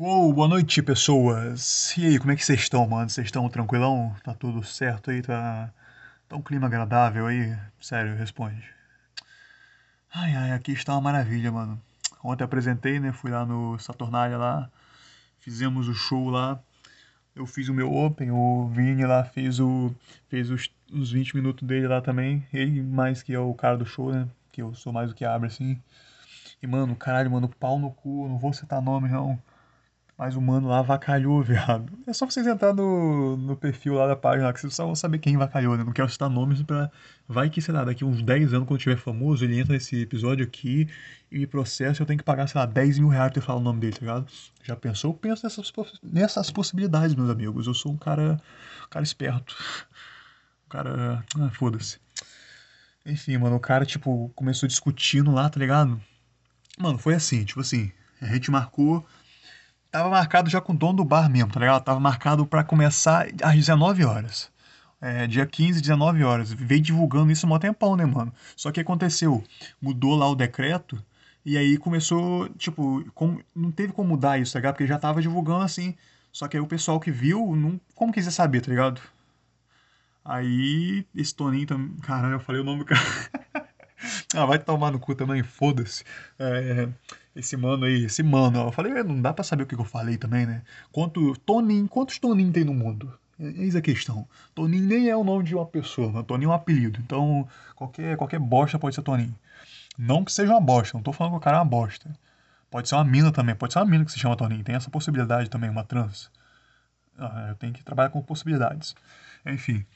Uou, boa noite, pessoas. E aí, como é que vocês estão, mano? Vocês estão tranquilão? Tá tudo certo aí? Tá, tá um clima agradável aí? Sério, responde. Ai, ai, aqui está uma maravilha, mano. Ontem apresentei, né? Fui lá no Saturnália lá, fizemos o show lá. Eu fiz o meu open, o Vini lá fez o fez os, os 20 minutos dele lá também. Ele mais que é o cara do show, né? Que eu sou mais do que abre assim. E mano, caralho, mano, pau no cu, não vou citar nome não. Mas o mano lá vacalhou, viado. É só vocês entrar no, no perfil lá da página, que vocês só vão saber quem vacalhou, né? Não quero citar nomes pra. Vai que, sei lá, daqui uns 10 anos, quando tiver famoso, ele entra nesse episódio aqui e me processa eu tenho que pagar, sei lá, 10 mil reais pra falar o nome dele, tá ligado? Já pensou? Eu penso nessas, nessas possibilidades, meus amigos. Eu sou um cara. Um cara esperto. Um cara. Ah, foda-se. Enfim, mano, o cara, tipo, começou discutindo lá, tá ligado? Mano, foi assim, tipo assim, a gente marcou Tava marcado já com o dono do bar mesmo, tá ligado? Tava marcado para começar às 19 horas. É, dia 15, 19 horas. Veio divulgando isso um tempão, né, mano? Só que aconteceu, mudou lá o decreto e aí começou, tipo, como, não teve como mudar isso, tá ligado? Porque já tava divulgando assim. Só que aí o pessoal que viu, não, como quiser saber, tá ligado? Aí, esse Toninho também. Caralho, eu falei o nome do cara. ah, vai tomar no cu também, foda-se. É, esse mano aí, esse mano, eu falei, não dá para saber o que eu falei também, né? Quanto Toninho, quantos Toninho tem no mundo? Eis a questão. Toninho nem é o nome de uma pessoa, né? Toninho é um apelido. Então, qualquer, qualquer bosta pode ser Toninho. Não que seja uma bosta, não tô falando que o cara é uma bosta. Pode ser uma mina também, pode ser uma mina que se chama Toninho. Tem essa possibilidade também, uma trans. Ah, eu tenho que trabalhar com possibilidades. Enfim.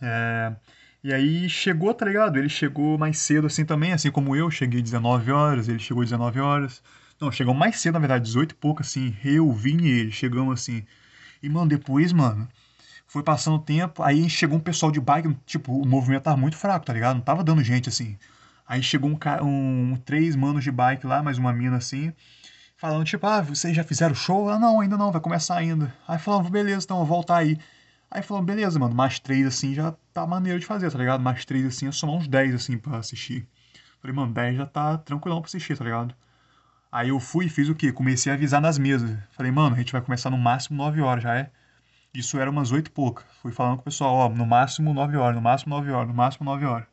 É... E aí chegou, tá ligado? Ele chegou mais cedo assim também, assim como eu, cheguei 19 horas, ele chegou 19 horas. Não, chegou mais cedo, na verdade, 18 e pouco, assim. Eu, Vini e ele, chegamos assim. E, mano, depois, mano, foi passando o tempo, aí chegou um pessoal de bike, tipo, o movimento tava muito fraco, tá ligado? Não tava dando gente, assim. Aí chegou um, um três manos de bike lá, mais uma mina assim, falando, tipo, ah, vocês já fizeram show? Ah, não, ainda não, vai começar ainda. Aí falando, beleza, então, vou voltar aí. Aí falou, beleza, mano, mais três assim já tá maneiro de fazer, tá ligado? Mais três assim é somar uns 10 assim pra assistir. Falei, mano, 10 já tá tranquilão pra assistir, tá ligado? Aí eu fui e fiz o quê? Comecei a avisar nas mesas. Falei, mano, a gente vai começar no máximo 9 horas, já é? Isso era umas 8 e pouca. Fui falando com o pessoal, ó, no máximo 9 horas, no máximo 9 horas, no máximo 9 horas.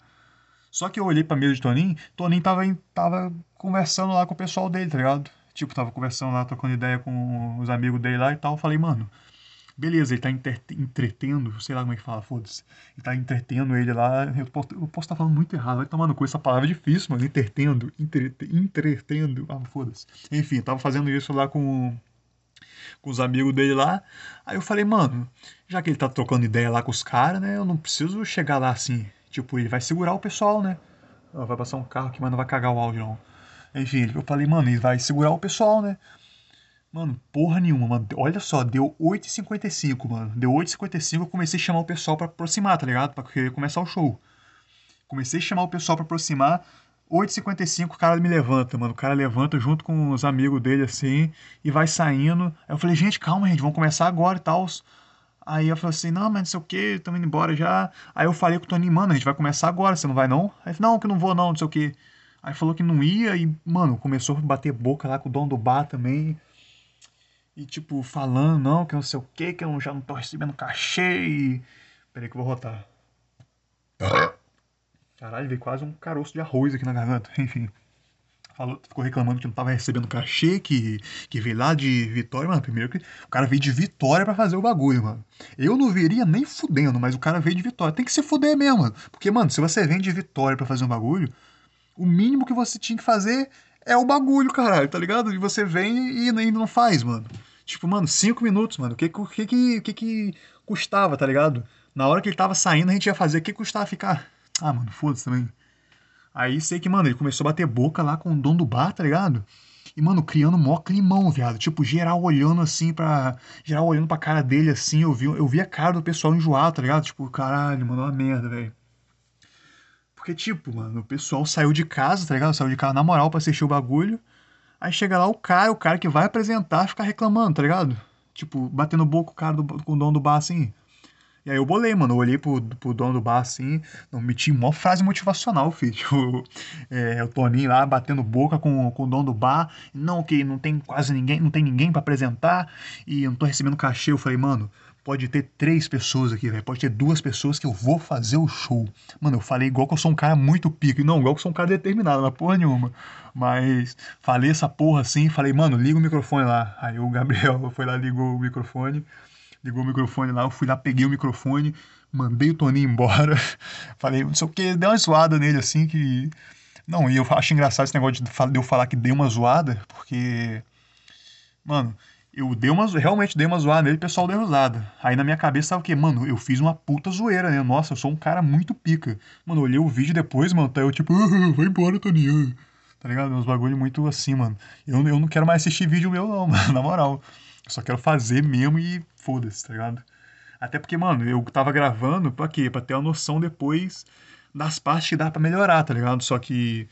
Só que eu olhei pra mesa de Toninho, Toninho tava, tava conversando lá com o pessoal dele, tá ligado? Tipo, tava conversando lá, trocando ideia com os amigos dele lá e tal. Falei, mano, Beleza, ele tá entretendo, sei lá como é que fala, foda-se. Ele tá entretendo ele lá. Eu posso, eu posso estar tá falando muito errado, vai tomando com essa palavra é difícil, mano. Entretendo, entrete, entretendo. Ah, foda-se. Enfim, tava fazendo isso lá com, com os amigos dele lá. Aí eu falei, mano, já que ele tá trocando ideia lá com os caras, né? Eu não preciso chegar lá assim. Tipo, ele vai segurar o pessoal, né? Vai passar um carro aqui, mas não vai cagar o áudio, não. Enfim, eu falei, mano, ele vai segurar o pessoal, né? Mano, porra nenhuma, mano. Olha só, deu 8h55, mano. Deu 8h55, eu comecei a chamar o pessoal pra aproximar, tá ligado? Pra querer começar o show. Comecei a chamar o pessoal pra aproximar. 8h55 o cara me levanta, mano. O cara levanta junto com os amigos dele assim e vai saindo. Aí eu falei, gente, calma, gente, vamos começar agora e tal. Aí eu falei assim, não, mas não sei o que, estamos indo embora já. Aí eu falei com o Toninho, mano, a gente vai começar agora, você não vai não? Aí ele falou, não, que não vou não, não sei o que. Aí falou que não ia e, mano, começou a bater boca lá com o dono do bar também e tipo, falando, não, que não sei o que, que eu já não tô recebendo cachê e. Peraí que eu vou rotar. Caralho, veio quase um caroço de arroz aqui na garganta. Enfim. Falou, ficou reclamando que não tava recebendo cachê, que, que veio lá de Vitória, mano. Primeiro que o cara veio de Vitória para fazer o bagulho, mano. Eu não viria nem fudendo, mas o cara veio de Vitória. Tem que se fuder mesmo, mano. Porque, mano, se você vem de Vitória para fazer um bagulho, o mínimo que você tinha que fazer é o bagulho, caralho, tá ligado? E você vem e ainda não faz, mano. Tipo, mano, cinco minutos, mano. O que que, que, que, que custava, tá ligado? Na hora que ele tava saindo, a gente ia fazer. O que custava ficar? Ah, mano, foda-se também. Aí sei que, mano, ele começou a bater boca lá com o dono do bar, tá ligado? E, mano, criando mó climão, viado. Tipo, geral olhando assim pra. Geral olhando pra cara dele assim. Eu vi, eu vi a cara do pessoal enjoado, tá ligado? Tipo, caralho, mano, uma merda, velho. Porque, tipo, mano, o pessoal saiu de casa, tá ligado? Saiu de casa na moral pra assistir o bagulho. Aí chega lá o cara, o cara que vai apresentar, ficar reclamando, tá ligado? Tipo, batendo boca o cara do, com o dono do bar assim. E aí eu bolei, mano. Eu olhei pro, pro dono do bar assim, não meti uma frase motivacional, filho. Tipo, é, o Toninho lá batendo boca com, com o dono do bar. Não, que não tem quase ninguém, não tem ninguém para apresentar e eu não tô recebendo cachê. Eu falei, mano, pode ter três pessoas aqui, velho. Pode ter duas pessoas que eu vou fazer o show. Mano, eu falei igual que eu sou um cara muito pico. Não, igual que eu sou um cara determinado, na porra nenhuma. Mas falei essa porra assim, falei, mano, liga o microfone lá. Aí o Gabriel foi lá, ligou o microfone ligou o microfone lá, eu fui lá, peguei o microfone, mandei o Toninho embora, falei, não sei o que, deu uma zoada nele assim que. Não, e eu acho engraçado esse negócio de eu falar que dei uma zoada, porque. Mano, eu dei uma, realmente dei uma zoada nele e o pessoal deu risada. Aí na minha cabeça tava o quê? Mano, eu fiz uma puta zoeira, né? Nossa, eu sou um cara muito pica. Mano, eu olhei o vídeo depois, mano, tá eu tipo, ah, vai embora, Toninho. Tá ligado? Uns bagulho muito assim, mano. Eu, eu não quero mais assistir vídeo meu, não, mano, na moral. Eu só quero fazer mesmo e foda-se, tá ligado? Até porque, mano, eu tava gravando pra quê? Pra ter uma noção depois das partes que dá pra melhorar, tá ligado? Só que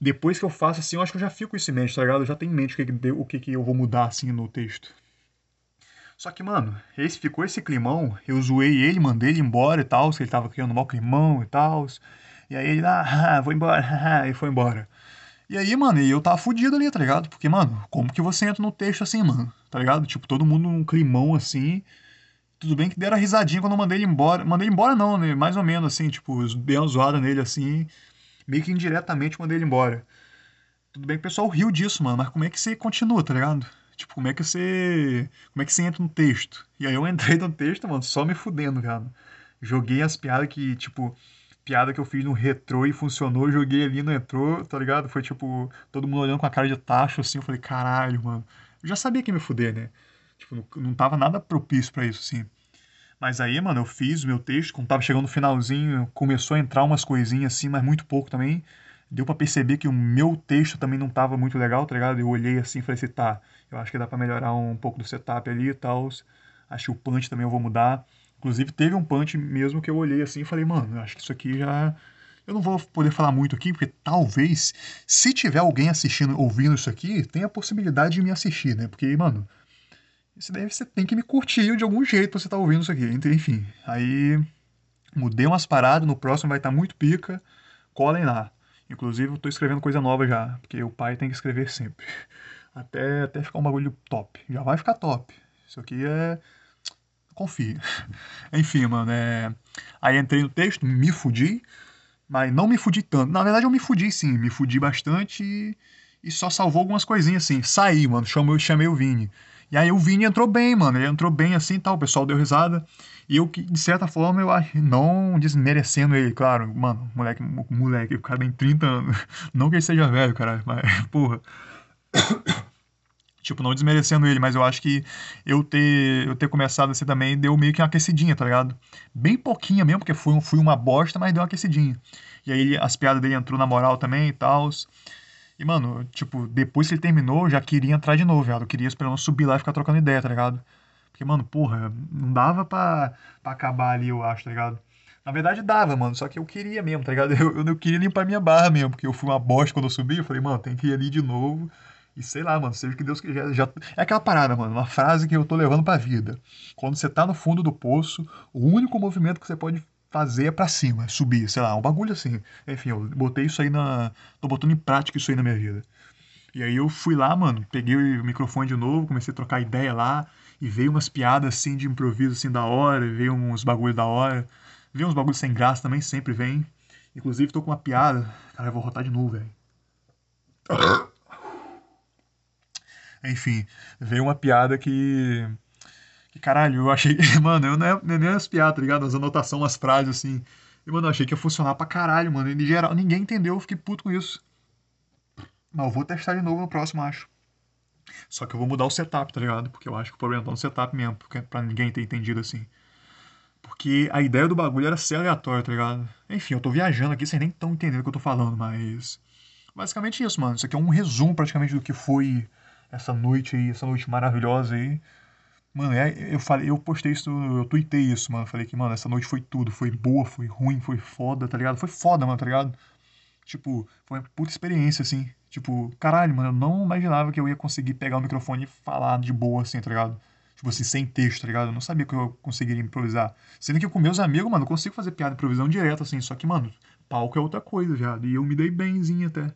depois que eu faço assim, eu acho que eu já fico isso em mente, tá ligado? Eu já tenho em mente o que, que, o que, que eu vou mudar assim no texto. Só que, mano, esse ficou esse climão, eu zoei ele, mandei ele embora e tal, que ele tava criando um mau climão e tal. E aí ele, ah, vou embora, e foi embora. E aí, mano, eu tava fudido ali, tá ligado? Porque, mano, como que você entra no texto assim, mano? Tá ligado? Tipo, todo mundo num climão assim. Tudo bem que deram risadinha quando eu mandei ele embora. Mandei ele embora não, né? Mais ou menos assim, tipo, dei uma zoada nele assim. Meio que indiretamente mandei ele embora. Tudo bem que o pessoal riu disso, mano, mas como é que você continua, tá ligado? Tipo, como é que você. Como é que você entra no texto? E aí eu entrei no texto, mano, só me fudendo, cara. Joguei as piadas que, tipo, piada que eu fiz no retrô e funcionou, joguei ali no retrô, tá ligado? Foi tipo, todo mundo olhando com a cara de tacho assim, eu falei, caralho, mano. Eu já sabia que ia me fuder, né? Tipo, não, não tava nada propício para isso, assim. Mas aí, mano, eu fiz o meu texto, quando tava chegando no finalzinho, começou a entrar umas coisinhas assim, mas muito pouco também. Deu para perceber que o meu texto também não tava muito legal, tá ligado? Eu olhei assim e falei assim, tá, eu acho que dá para melhorar um pouco do setup ali e tal. Acho que o punch também eu vou mudar. Inclusive, teve um punch mesmo que eu olhei assim e falei, mano, acho que isso aqui já. Eu não vou poder falar muito aqui, porque talvez, se tiver alguém assistindo, ouvindo isso aqui, tenha a possibilidade de me assistir, né? Porque, mano, isso daí você tem que me curtir de algum jeito pra você estar tá ouvindo isso aqui. Enfim, aí mudei umas paradas, no próximo vai estar tá muito pica, colhem lá. Inclusive, eu tô escrevendo coisa nova já, porque o pai tem que escrever sempre. Até, até ficar um bagulho top. Já vai ficar top. Isso aqui é confia. Enfim, mano, é... Aí entrei no texto, me fudi, mas não me fudi tanto. Na verdade, eu me fudi sim, me fudi bastante e, e só salvou algumas coisinhas assim. Saí, mano, chamei, chamei o Vini. E aí o Vini entrou bem, mano. Ele entrou bem assim tal, o pessoal deu risada. E eu, de certa forma, eu acho, não desmerecendo ele, claro, mano, moleque, moleque, o cara tem 30 anos. Não que ele seja velho, cara, mas, porra. Tipo, não desmerecendo ele, mas eu acho que eu ter, eu ter começado assim também deu meio que uma aquecidinha, tá ligado? Bem pouquinha mesmo, porque fui, fui uma bosta, mas deu uma aquecidinha. E aí as piadas dele entrou na moral também e tal. E, mano, tipo, depois que ele terminou, eu já queria entrar de novo, viado. Eu queria pelo menos subir lá e ficar trocando ideia, tá ligado? Porque, mano, porra, não dava pra, pra acabar ali, eu acho, tá ligado? Na verdade dava, mano, só que eu queria mesmo, tá ligado? Eu, eu, eu queria limpar minha barra mesmo, porque eu fui uma bosta quando eu subi. Eu falei, mano, tem que ir ali de novo e sei lá, mano, seja o que Deus quiser. Já... É aquela parada, mano, uma frase que eu tô levando pra vida. Quando você tá no fundo do poço, o único movimento que você pode fazer pra cima, subir, sei lá, um bagulho assim. Enfim, eu botei isso aí na. tô botando em prática isso aí na minha vida. E aí eu fui lá, mano, peguei o microfone de novo, comecei a trocar ideia lá, e veio umas piadas assim de improviso assim da hora, veio uns bagulhos da hora, veio uns bagulhos sem graça também, sempre vem. Inclusive tô com uma piada, cara, eu vou rotar de novo, velho. Enfim, veio uma piada que. Caralho, eu achei. Mano, eu não é, não é nem as piadas, tá ligado? As anotações, as frases assim. E, mano, eu achei que ia funcionar pra caralho, mano. E, geral, ninguém entendeu, eu fiquei puto com isso. Mas eu vou testar de novo no próximo, acho. Só que eu vou mudar o setup, tá ligado? Porque eu acho que o problema tá no setup mesmo, porque, pra ninguém ter entendido assim. Porque a ideia do bagulho era ser aleatório, tá ligado? Enfim, eu tô viajando aqui, vocês nem estão entendendo o que eu tô falando, mas. Basicamente isso, mano. Isso aqui é um resumo praticamente do que foi essa noite aí, essa noite maravilhosa aí. Mano, é, eu falei, eu postei isso, eu tuitei isso, mano. Falei que, mano, essa noite foi tudo. Foi boa, foi ruim, foi foda, tá ligado? Foi foda, mano, tá ligado? Tipo, foi uma puta experiência, assim. Tipo, caralho, mano, eu não imaginava que eu ia conseguir pegar o microfone e falar de boa, assim, tá ligado? Tipo assim, sem texto, tá ligado? Eu não sabia que eu conseguiria improvisar. Sendo que com meus amigos, mano, eu consigo fazer piada improvisão direto, assim. Só que, mano, palco é outra coisa, já. E eu me dei bemzinho até.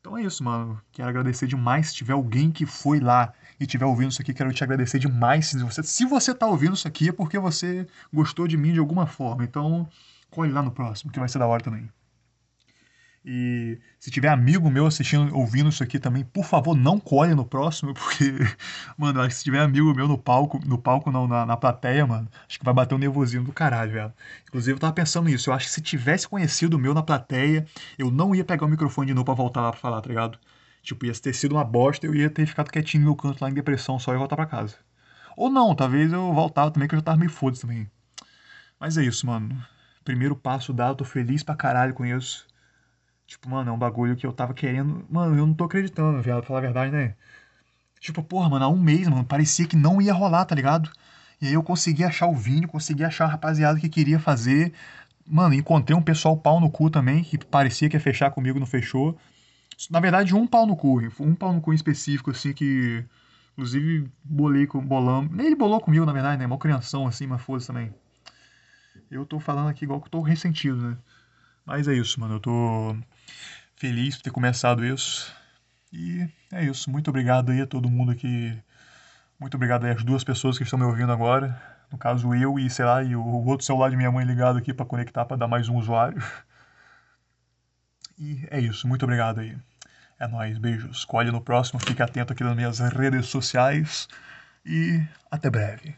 Então é isso, mano. Quero agradecer demais. Se tiver alguém que foi lá e tiver ouvindo isso aqui, quero te agradecer demais. Se você, se você tá ouvindo isso aqui, é porque você gostou de mim de alguma forma. Então, colhe lá no próximo, que vai ser da hora também. E se tiver amigo meu assistindo, ouvindo isso aqui também, por favor, não colhe no próximo, porque, mano, acho que se tiver amigo meu no palco, no palco não, na, na plateia, mano, acho que vai bater um nervosinho do caralho, velho. Inclusive, eu tava pensando nisso, eu acho que se tivesse conhecido o meu na plateia, eu não ia pegar o microfone de novo pra voltar lá pra falar, tá ligado? Tipo, ia ter sido uma bosta, eu ia ter ficado quietinho no meu canto lá em depressão só e voltar pra casa. Ou não, talvez eu voltava também, que eu já tava meio foda também. Mas é isso, mano. Primeiro passo dado, tô feliz pra caralho com isso. Tipo, mano, é um bagulho que eu tava querendo. Mano, eu não tô acreditando, viado, pra falar a verdade, né? Tipo, porra, mano, há um mês, mano, parecia que não ia rolar, tá ligado? E aí eu consegui achar o Vini, consegui achar a rapaziada que queria fazer. Mano, encontrei um pessoal pau no cu também, que parecia que ia fechar comigo, não fechou. Na verdade, um pau no cu, um pau no cu em específico, assim, que. Inclusive, bolei com bolamos. Nem ele bolou comigo, na verdade, né? Uma crianção, assim, mas foda também. Eu tô falando aqui igual que eu tô ressentido, né? Mas é isso, mano. Eu tô feliz por ter começado isso. E é isso. Muito obrigado aí a todo mundo aqui. Muito obrigado aí às duas pessoas que estão me ouvindo agora. No caso, eu e, sei lá, e o outro celular de minha mãe ligado aqui para conectar para dar mais um usuário. E é isso. Muito obrigado aí. É nóis. Beijos. Colhe no próximo. Fique atento aqui nas minhas redes sociais. E até breve.